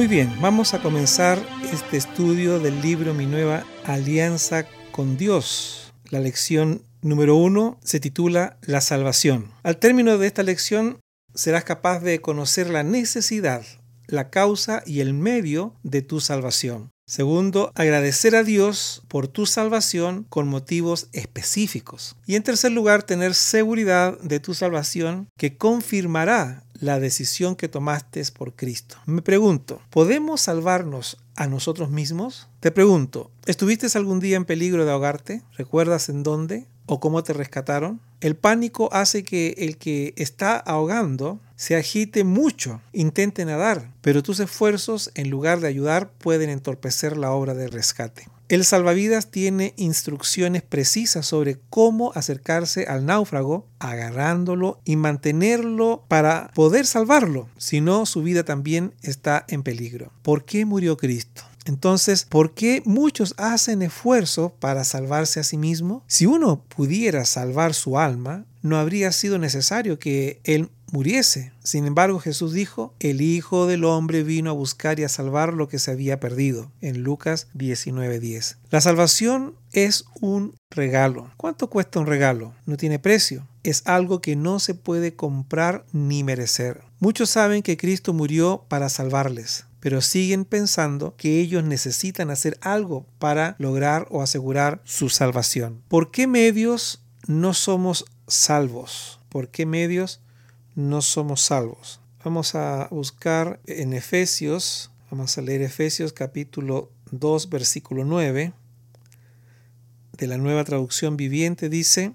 Muy bien, vamos a comenzar este estudio del libro Mi nueva alianza con Dios. La lección número uno se titula La salvación. Al término de esta lección serás capaz de conocer la necesidad, la causa y el medio de tu salvación. Segundo, agradecer a Dios por tu salvación con motivos específicos. Y en tercer lugar, tener seguridad de tu salvación que confirmará la decisión que tomaste por Cristo. Me pregunto, ¿podemos salvarnos a nosotros mismos? Te pregunto, ¿estuviste algún día en peligro de ahogarte? ¿Recuerdas en dónde? ¿O cómo te rescataron? El pánico hace que el que está ahogando se agite mucho, intente nadar, pero tus esfuerzos en lugar de ayudar pueden entorpecer la obra de rescate. El salvavidas tiene instrucciones precisas sobre cómo acercarse al náufrago, agarrándolo y mantenerlo para poder salvarlo, si no su vida también está en peligro. ¿Por qué murió Cristo? Entonces, ¿por qué muchos hacen esfuerzo para salvarse a sí mismo? Si uno pudiera salvar su alma, no habría sido necesario que Él muriese. Sin embargo, Jesús dijo, el Hijo del Hombre vino a buscar y a salvar lo que se había perdido, en Lucas 19:10. La salvación es un regalo. ¿Cuánto cuesta un regalo? No tiene precio. Es algo que no se puede comprar ni merecer. Muchos saben que Cristo murió para salvarles, pero siguen pensando que ellos necesitan hacer algo para lograr o asegurar su salvación. ¿Por qué medios no somos salvos? ¿Por qué medios no somos salvos? Vamos a buscar en Efesios, vamos a leer Efesios capítulo 2 versículo 9 de la nueva traducción viviente dice,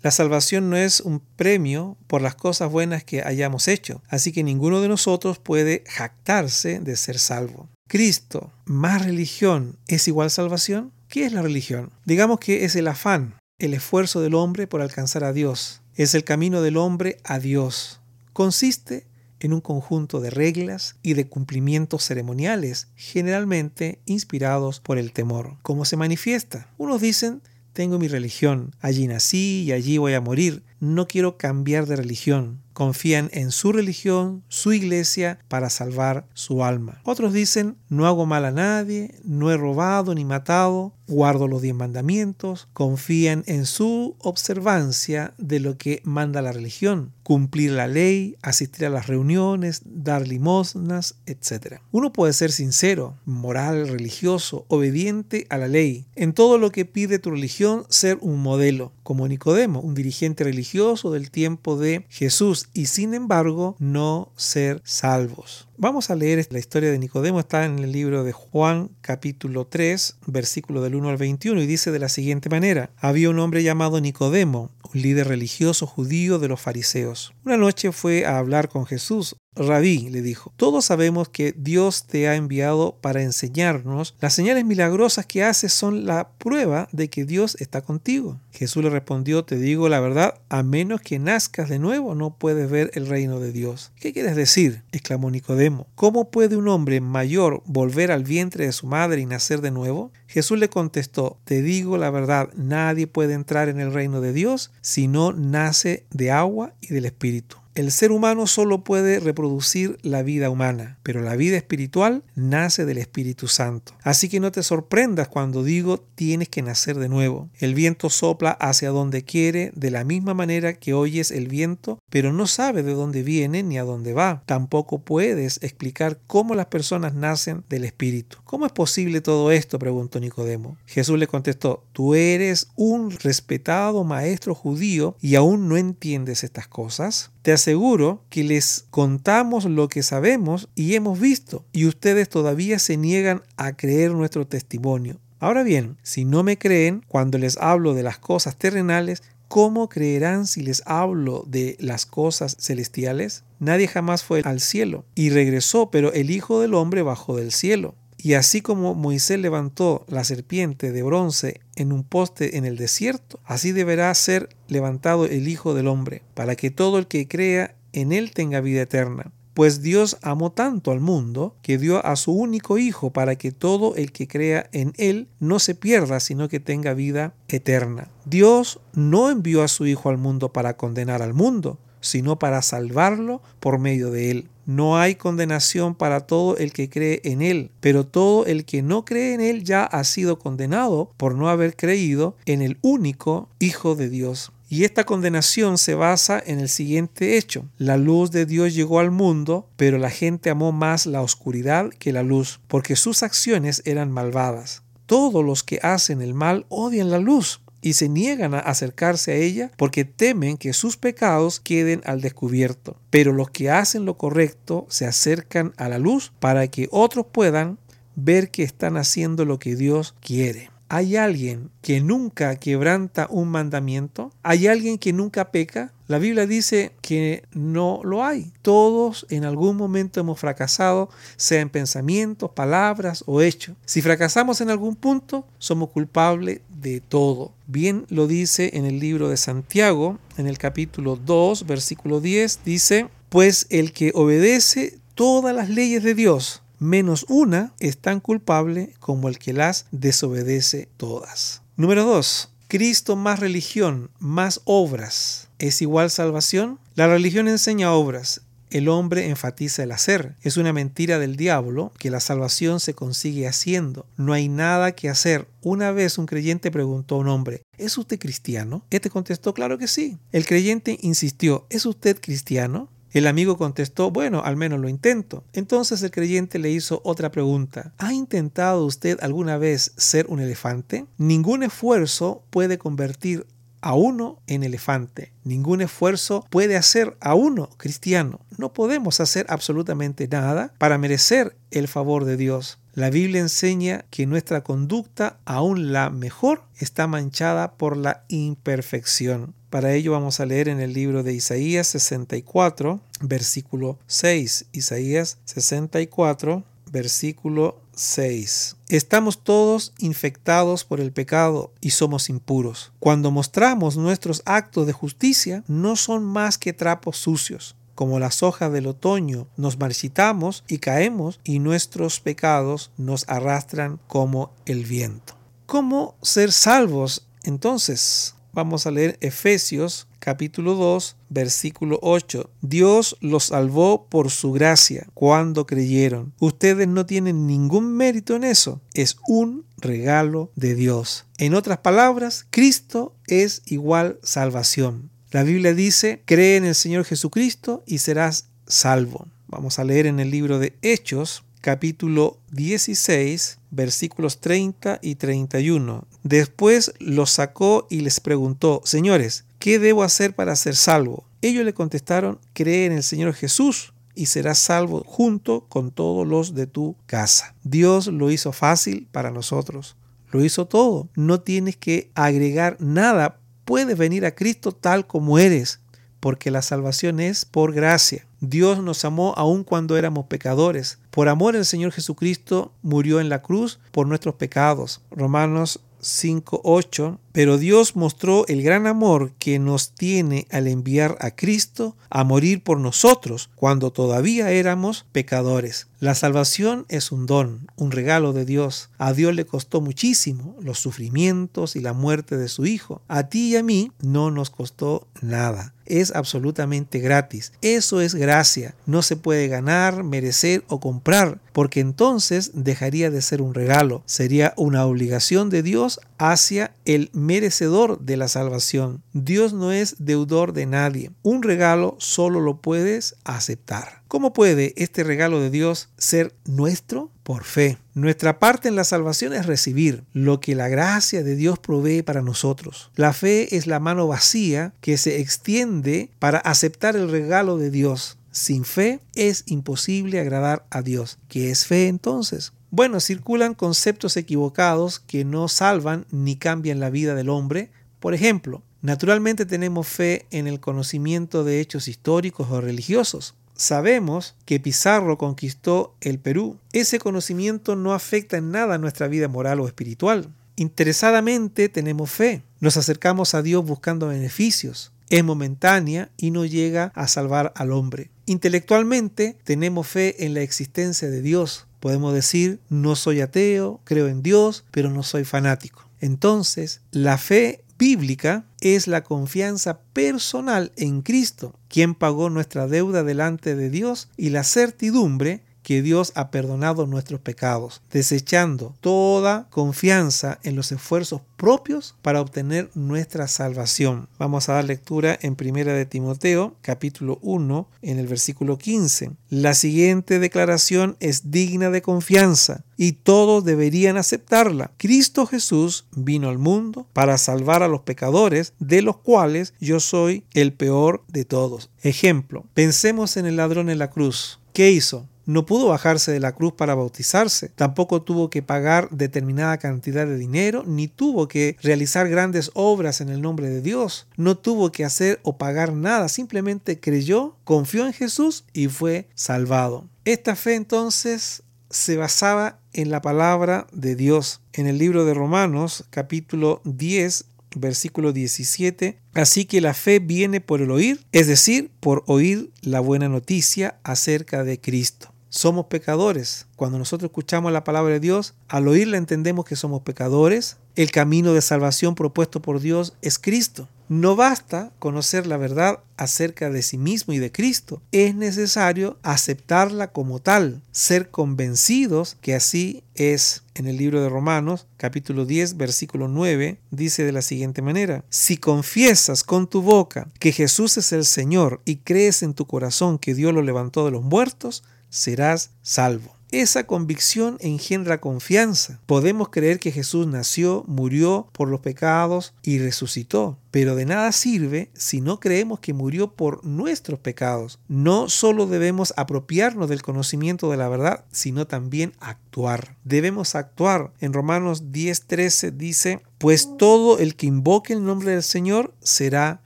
la salvación no es un premio por las cosas buenas que hayamos hecho, así que ninguno de nosotros puede jactarse de ser salvo. Cristo más religión es igual salvación. ¿Qué es la religión? Digamos que es el afán, el esfuerzo del hombre por alcanzar a Dios. Es el camino del hombre a Dios. Consiste en un conjunto de reglas y de cumplimientos ceremoniales, generalmente inspirados por el temor. ¿Cómo se manifiesta? Unos dicen tengo mi religión, allí nací y allí voy a morir, no quiero cambiar de religión. Confían en su religión, su iglesia, para salvar su alma. Otros dicen, no hago mal a nadie, no he robado ni matado, guardo los diez mandamientos, confían en su observancia de lo que manda la religión, cumplir la ley, asistir a las reuniones, dar limosnas, etc. Uno puede ser sincero, moral, religioso, obediente a la ley. En todo lo que pide tu religión, ser un modelo, como Nicodemo, un dirigente religioso del tiempo de Jesús y sin embargo no ser salvos. Vamos a leer la historia de Nicodemo, está en el libro de Juan capítulo 3, versículo del 1 al 21 y dice de la siguiente manera, había un hombre llamado Nicodemo, líder religioso judío de los fariseos. Una noche fue a hablar con Jesús. Rabí le dijo, todos sabemos que Dios te ha enviado para enseñarnos. Las señales milagrosas que haces son la prueba de que Dios está contigo. Jesús le respondió, te digo la verdad, a menos que nazcas de nuevo no puedes ver el reino de Dios. ¿Qué quieres decir? exclamó Nicodemo. ¿Cómo puede un hombre mayor volver al vientre de su madre y nacer de nuevo? Jesús le contestó, te digo la verdad, nadie puede entrar en el reino de Dios si no nace de agua y del Espíritu. El ser humano solo puede reproducir la vida humana, pero la vida espiritual nace del Espíritu Santo. Así que no te sorprendas cuando digo tienes que nacer de nuevo. El viento sopla hacia donde quiere de la misma manera que oyes el viento, pero no sabes de dónde viene ni a dónde va. Tampoco puedes explicar cómo las personas nacen del Espíritu. ¿Cómo es posible todo esto? preguntó Nicodemo. Jesús le contestó, tú eres un respetado maestro judío y aún no entiendes estas cosas. Te aseguro que les contamos lo que sabemos y hemos visto, y ustedes todavía se niegan a creer nuestro testimonio. Ahora bien, si no me creen cuando les hablo de las cosas terrenales, ¿cómo creerán si les hablo de las cosas celestiales? Nadie jamás fue al cielo y regresó, pero el Hijo del Hombre bajó del cielo. Y así como Moisés levantó la serpiente de bronce en un poste en el desierto, así deberá ser levantado el Hijo del Hombre, para que todo el que crea en él tenga vida eterna. Pues Dios amó tanto al mundo que dio a su único Hijo para que todo el que crea en Él no se pierda, sino que tenga vida eterna. Dios no envió a su Hijo al mundo para condenar al mundo, sino para salvarlo por medio de Él. No hay condenación para todo el que cree en Él, pero todo el que no cree en Él ya ha sido condenado por no haber creído en el único Hijo de Dios. Y esta condenación se basa en el siguiente hecho. La luz de Dios llegó al mundo, pero la gente amó más la oscuridad que la luz, porque sus acciones eran malvadas. Todos los que hacen el mal odian la luz y se niegan a acercarse a ella porque temen que sus pecados queden al descubierto. Pero los que hacen lo correcto se acercan a la luz para que otros puedan ver que están haciendo lo que Dios quiere. ¿Hay alguien que nunca quebranta un mandamiento? ¿Hay alguien que nunca peca? La Biblia dice que no lo hay. Todos en algún momento hemos fracasado, sea en pensamientos, palabras o hechos. Si fracasamos en algún punto, somos culpables de todo. Bien lo dice en el libro de Santiago, en el capítulo 2, versículo 10, dice, pues el que obedece todas las leyes de Dios, menos una es tan culpable como el que las desobedece todas. Número 2. Cristo más religión, más obras. ¿Es igual salvación? La religión enseña obras. El hombre enfatiza el hacer. Es una mentira del diablo que la salvación se consigue haciendo. No hay nada que hacer. Una vez un creyente preguntó a un hombre, ¿es usted cristiano? Este contestó, claro que sí. El creyente insistió, ¿es usted cristiano? El amigo contestó, bueno, al menos lo intento. Entonces el creyente le hizo otra pregunta. ¿Ha intentado usted alguna vez ser un elefante? Ningún esfuerzo puede convertir a uno en elefante. Ningún esfuerzo puede hacer a uno cristiano. No podemos hacer absolutamente nada para merecer el favor de Dios. La Biblia enseña que nuestra conducta, aún la mejor, está manchada por la imperfección. Para ello vamos a leer en el libro de Isaías 64, versículo 6. Isaías 64, versículo 6. Estamos todos infectados por el pecado y somos impuros. Cuando mostramos nuestros actos de justicia, no son más que trapos sucios. Como las hojas del otoño, nos marchitamos y caemos y nuestros pecados nos arrastran como el viento. ¿Cómo ser salvos entonces? Vamos a leer Efesios capítulo 2, versículo 8. Dios los salvó por su gracia cuando creyeron. Ustedes no tienen ningún mérito en eso. Es un regalo de Dios. En otras palabras, Cristo es igual salvación. La Biblia dice, cree en el Señor Jesucristo y serás salvo. Vamos a leer en el libro de Hechos, capítulo 16, versículos 30 y 31. Después los sacó y les preguntó, señores, ¿qué debo hacer para ser salvo? Ellos le contestaron, cree en el Señor Jesús y serás salvo junto con todos los de tu casa. Dios lo hizo fácil para nosotros. Lo hizo todo. No tienes que agregar nada. Puedes venir a Cristo tal como eres, porque la salvación es por gracia. Dios nos amó aun cuando éramos pecadores. Por amor el Señor Jesucristo murió en la cruz por nuestros pecados. Romanos 5.8, pero Dios mostró el gran amor que nos tiene al enviar a Cristo a morir por nosotros cuando todavía éramos pecadores. La salvación es un don, un regalo de Dios. A Dios le costó muchísimo los sufrimientos y la muerte de su Hijo. A ti y a mí no nos costó nada. Es absolutamente gratis. Eso es gracia. No se puede ganar, merecer o comprar, porque entonces dejaría de ser un regalo. Sería una obligación de Dios hacia el merecedor de la salvación. Dios no es deudor de nadie. Un regalo solo lo puedes aceptar. ¿Cómo puede este regalo de Dios ser nuestro? Por fe. Nuestra parte en la salvación es recibir lo que la gracia de Dios provee para nosotros. La fe es la mano vacía que se extiende para aceptar el regalo de Dios. Sin fe es imposible agradar a Dios. ¿Qué es fe entonces? Bueno, circulan conceptos equivocados que no salvan ni cambian la vida del hombre. Por ejemplo, naturalmente tenemos fe en el conocimiento de hechos históricos o religiosos. Sabemos que Pizarro conquistó el Perú. Ese conocimiento no afecta en nada nuestra vida moral o espiritual. Interesadamente tenemos fe. Nos acercamos a Dios buscando beneficios. Es momentánea y no llega a salvar al hombre. Intelectualmente tenemos fe en la existencia de Dios. Podemos decir, no soy ateo, creo en Dios, pero no soy fanático. Entonces, la fe bíblica es la confianza personal en Cristo, quien pagó nuestra deuda delante de Dios y la certidumbre que Dios ha perdonado nuestros pecados, desechando toda confianza en los esfuerzos propios para obtener nuestra salvación. Vamos a dar lectura en Primera de Timoteo, capítulo 1, en el versículo 15. La siguiente declaración es digna de confianza y todos deberían aceptarla. Cristo Jesús vino al mundo para salvar a los pecadores, de los cuales yo soy el peor de todos. Ejemplo, pensemos en el ladrón en la cruz. ¿Qué hizo? No pudo bajarse de la cruz para bautizarse, tampoco tuvo que pagar determinada cantidad de dinero, ni tuvo que realizar grandes obras en el nombre de Dios, no tuvo que hacer o pagar nada, simplemente creyó, confió en Jesús y fue salvado. Esta fe entonces se basaba en la palabra de Dios. En el libro de Romanos capítulo 10 versículo 17. Así que la fe viene por el oír, es decir, por oír la buena noticia acerca de Cristo somos pecadores. Cuando nosotros escuchamos la palabra de Dios, al oírla entendemos que somos pecadores. El camino de salvación propuesto por Dios es Cristo. No basta conocer la verdad acerca de sí mismo y de Cristo. Es necesario aceptarla como tal, ser convencidos que así es. En el libro de Romanos, capítulo 10, versículo 9, dice de la siguiente manera, si confiesas con tu boca que Jesús es el Señor y crees en tu corazón que Dios lo levantó de los muertos, serás salvo. Esa convicción engendra confianza. Podemos creer que Jesús nació, murió por los pecados y resucitó, pero de nada sirve si no creemos que murió por nuestros pecados. No solo debemos apropiarnos del conocimiento de la verdad, sino también actuar. Debemos actuar. En Romanos 10:13 dice, pues todo el que invoque el nombre del Señor será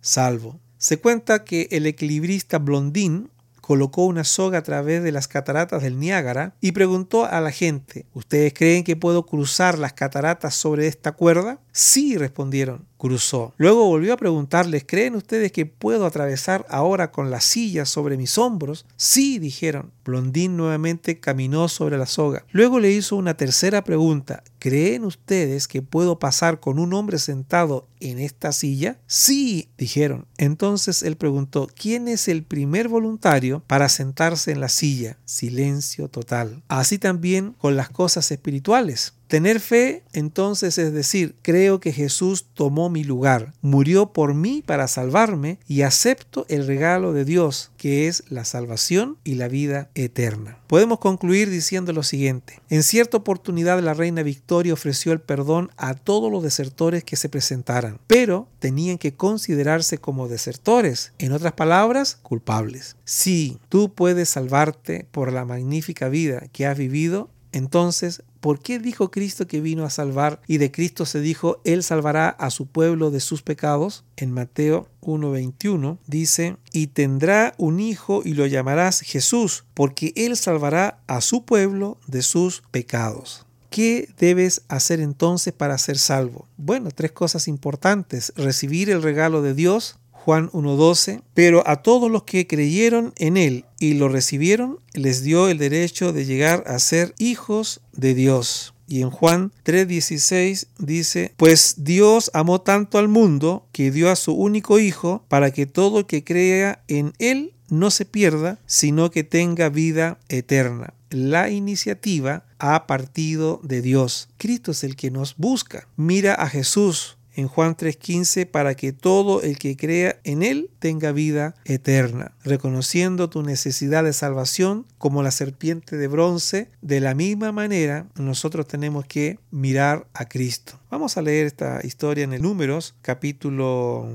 salvo. Se cuenta que el equilibrista Blondín colocó una soga a través de las cataratas del Niágara y preguntó a la gente, ¿ustedes creen que puedo cruzar las cataratas sobre esta cuerda? Sí, respondieron cruzó. Luego volvió a preguntarles, ¿creen ustedes que puedo atravesar ahora con la silla sobre mis hombros? Sí, dijeron. Blondín nuevamente caminó sobre la soga. Luego le hizo una tercera pregunta, ¿creen ustedes que puedo pasar con un hombre sentado en esta silla? Sí, dijeron. Entonces él preguntó, ¿quién es el primer voluntario para sentarse en la silla? Silencio total. Así también con las cosas espirituales. Tener fe entonces es decir, creo que Jesús tomó mi lugar, murió por mí para salvarme y acepto el regalo de Dios, que es la salvación y la vida eterna. Podemos concluir diciendo lo siguiente. En cierta oportunidad la reina Victoria ofreció el perdón a todos los desertores que se presentaran, pero tenían que considerarse como desertores, en otras palabras, culpables. Si tú puedes salvarte por la magnífica vida que has vivido, entonces ¿Por qué dijo Cristo que vino a salvar y de Cristo se dijo, Él salvará a su pueblo de sus pecados? En Mateo 1.21 dice, y tendrá un hijo y lo llamarás Jesús, porque Él salvará a su pueblo de sus pecados. ¿Qué debes hacer entonces para ser salvo? Bueno, tres cosas importantes. Recibir el regalo de Dios, Juan 1.12, pero a todos los que creyeron en Él y lo recibieron, les dio el derecho de llegar a ser hijos de Dios. Y en Juan 3:16 dice, pues Dios amó tanto al mundo que dio a su único Hijo para que todo que crea en Él no se pierda, sino que tenga vida eterna. La iniciativa ha partido de Dios. Cristo es el que nos busca. Mira a Jesús en Juan 3:15 para que todo el que crea en Él tenga vida eterna, reconociendo tu necesidad de salvación como la serpiente de bronce, de la misma manera nosotros tenemos que mirar a Cristo. Vamos a leer esta historia en el Números capítulo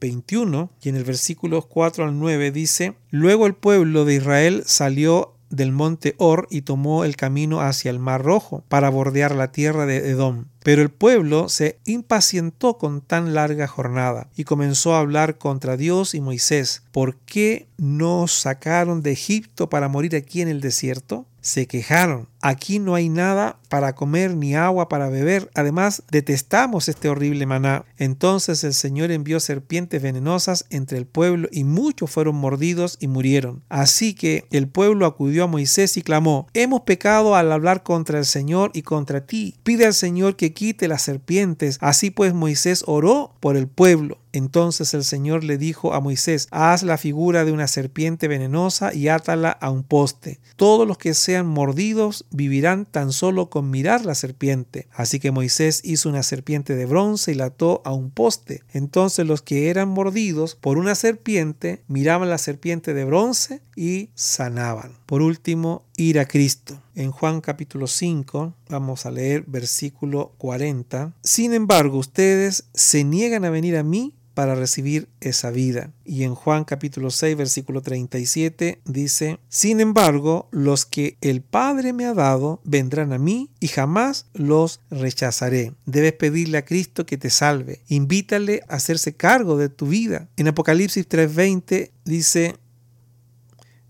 21 y en el versículo 4 al 9 dice, Luego el pueblo de Israel salió del monte Or y tomó el camino hacia el mar rojo para bordear la tierra de Edom. Pero el pueblo se impacientó con tan larga jornada y comenzó a hablar contra Dios y Moisés. ¿Por qué nos sacaron de Egipto para morir aquí en el desierto? Se quejaron aquí no hay nada para comer ni agua para beber. Además, detestamos este horrible maná. Entonces el Señor envió serpientes venenosas entre el pueblo y muchos fueron mordidos y murieron. Así que el pueblo acudió a Moisés y clamó, hemos pecado al hablar contra el Señor y contra ti. Pide al Señor que quite las serpientes. Así pues Moisés oró por el pueblo. Entonces el Señor le dijo a Moisés, haz la figura de una serpiente venenosa y átala a un poste. Todos los que sean mordidos vivirán tan solo con mirar la serpiente. Así que Moisés hizo una serpiente de bronce y la ató a un poste. Entonces los que eran mordidos por una serpiente miraban la serpiente de bronce y sanaban. Por último, ir a Cristo. En Juan capítulo 5 vamos a leer versículo 40. Sin embargo, ustedes se niegan a venir a mí para recibir esa vida. Y en Juan capítulo 6 versículo 37 dice, Sin embargo, los que el Padre me ha dado vendrán a mí y jamás los rechazaré. Debes pedirle a Cristo que te salve. Invítale a hacerse cargo de tu vida. En Apocalipsis 3:20 dice,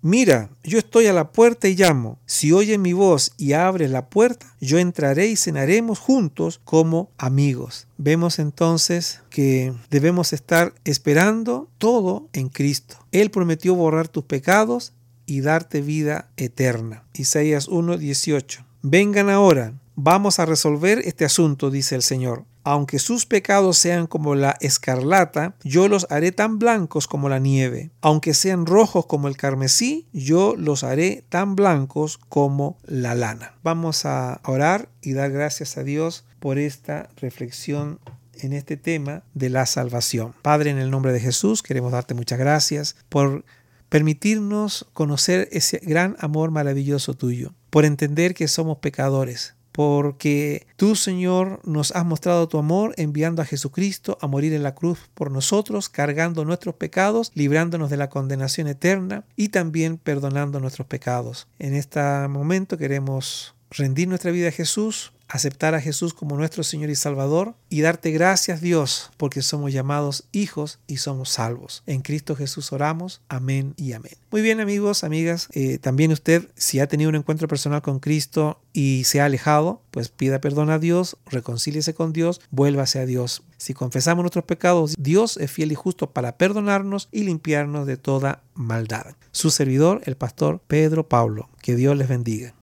Mira, yo estoy a la puerta y llamo. Si oyes mi voz y abres la puerta, yo entraré y cenaremos juntos como amigos. Vemos entonces que debemos estar esperando todo en Cristo. Él prometió borrar tus pecados y darte vida eterna. Isaías 1:18. Vengan ahora, vamos a resolver este asunto, dice el Señor aunque sus pecados sean como la escarlata, yo los haré tan blancos como la nieve. Aunque sean rojos como el carmesí, yo los haré tan blancos como la lana. Vamos a orar y dar gracias a Dios por esta reflexión en este tema de la salvación. Padre, en el nombre de Jesús, queremos darte muchas gracias por permitirnos conocer ese gran amor maravilloso tuyo, por entender que somos pecadores, porque tú, Señor, nos has mostrado tu amor enviando a Jesucristo a morir en la cruz por nosotros, cargando nuestros pecados, librándonos de la condenación eterna y también perdonando nuestros pecados. En este momento queremos rendir nuestra vida a Jesús, aceptar a Jesús como nuestro Señor y Salvador y darte gracias Dios porque somos llamados hijos y somos salvos. En Cristo Jesús oramos. Amén y amén. Muy bien amigos, amigas, eh, también usted si ha tenido un encuentro personal con Cristo y se ha alejado, pues pida perdón a Dios, reconcíliese con Dios, vuélvase a Dios. Si confesamos nuestros pecados, Dios es fiel y justo para perdonarnos y limpiarnos de toda maldad. Su servidor, el pastor Pedro Pablo. Que Dios les bendiga.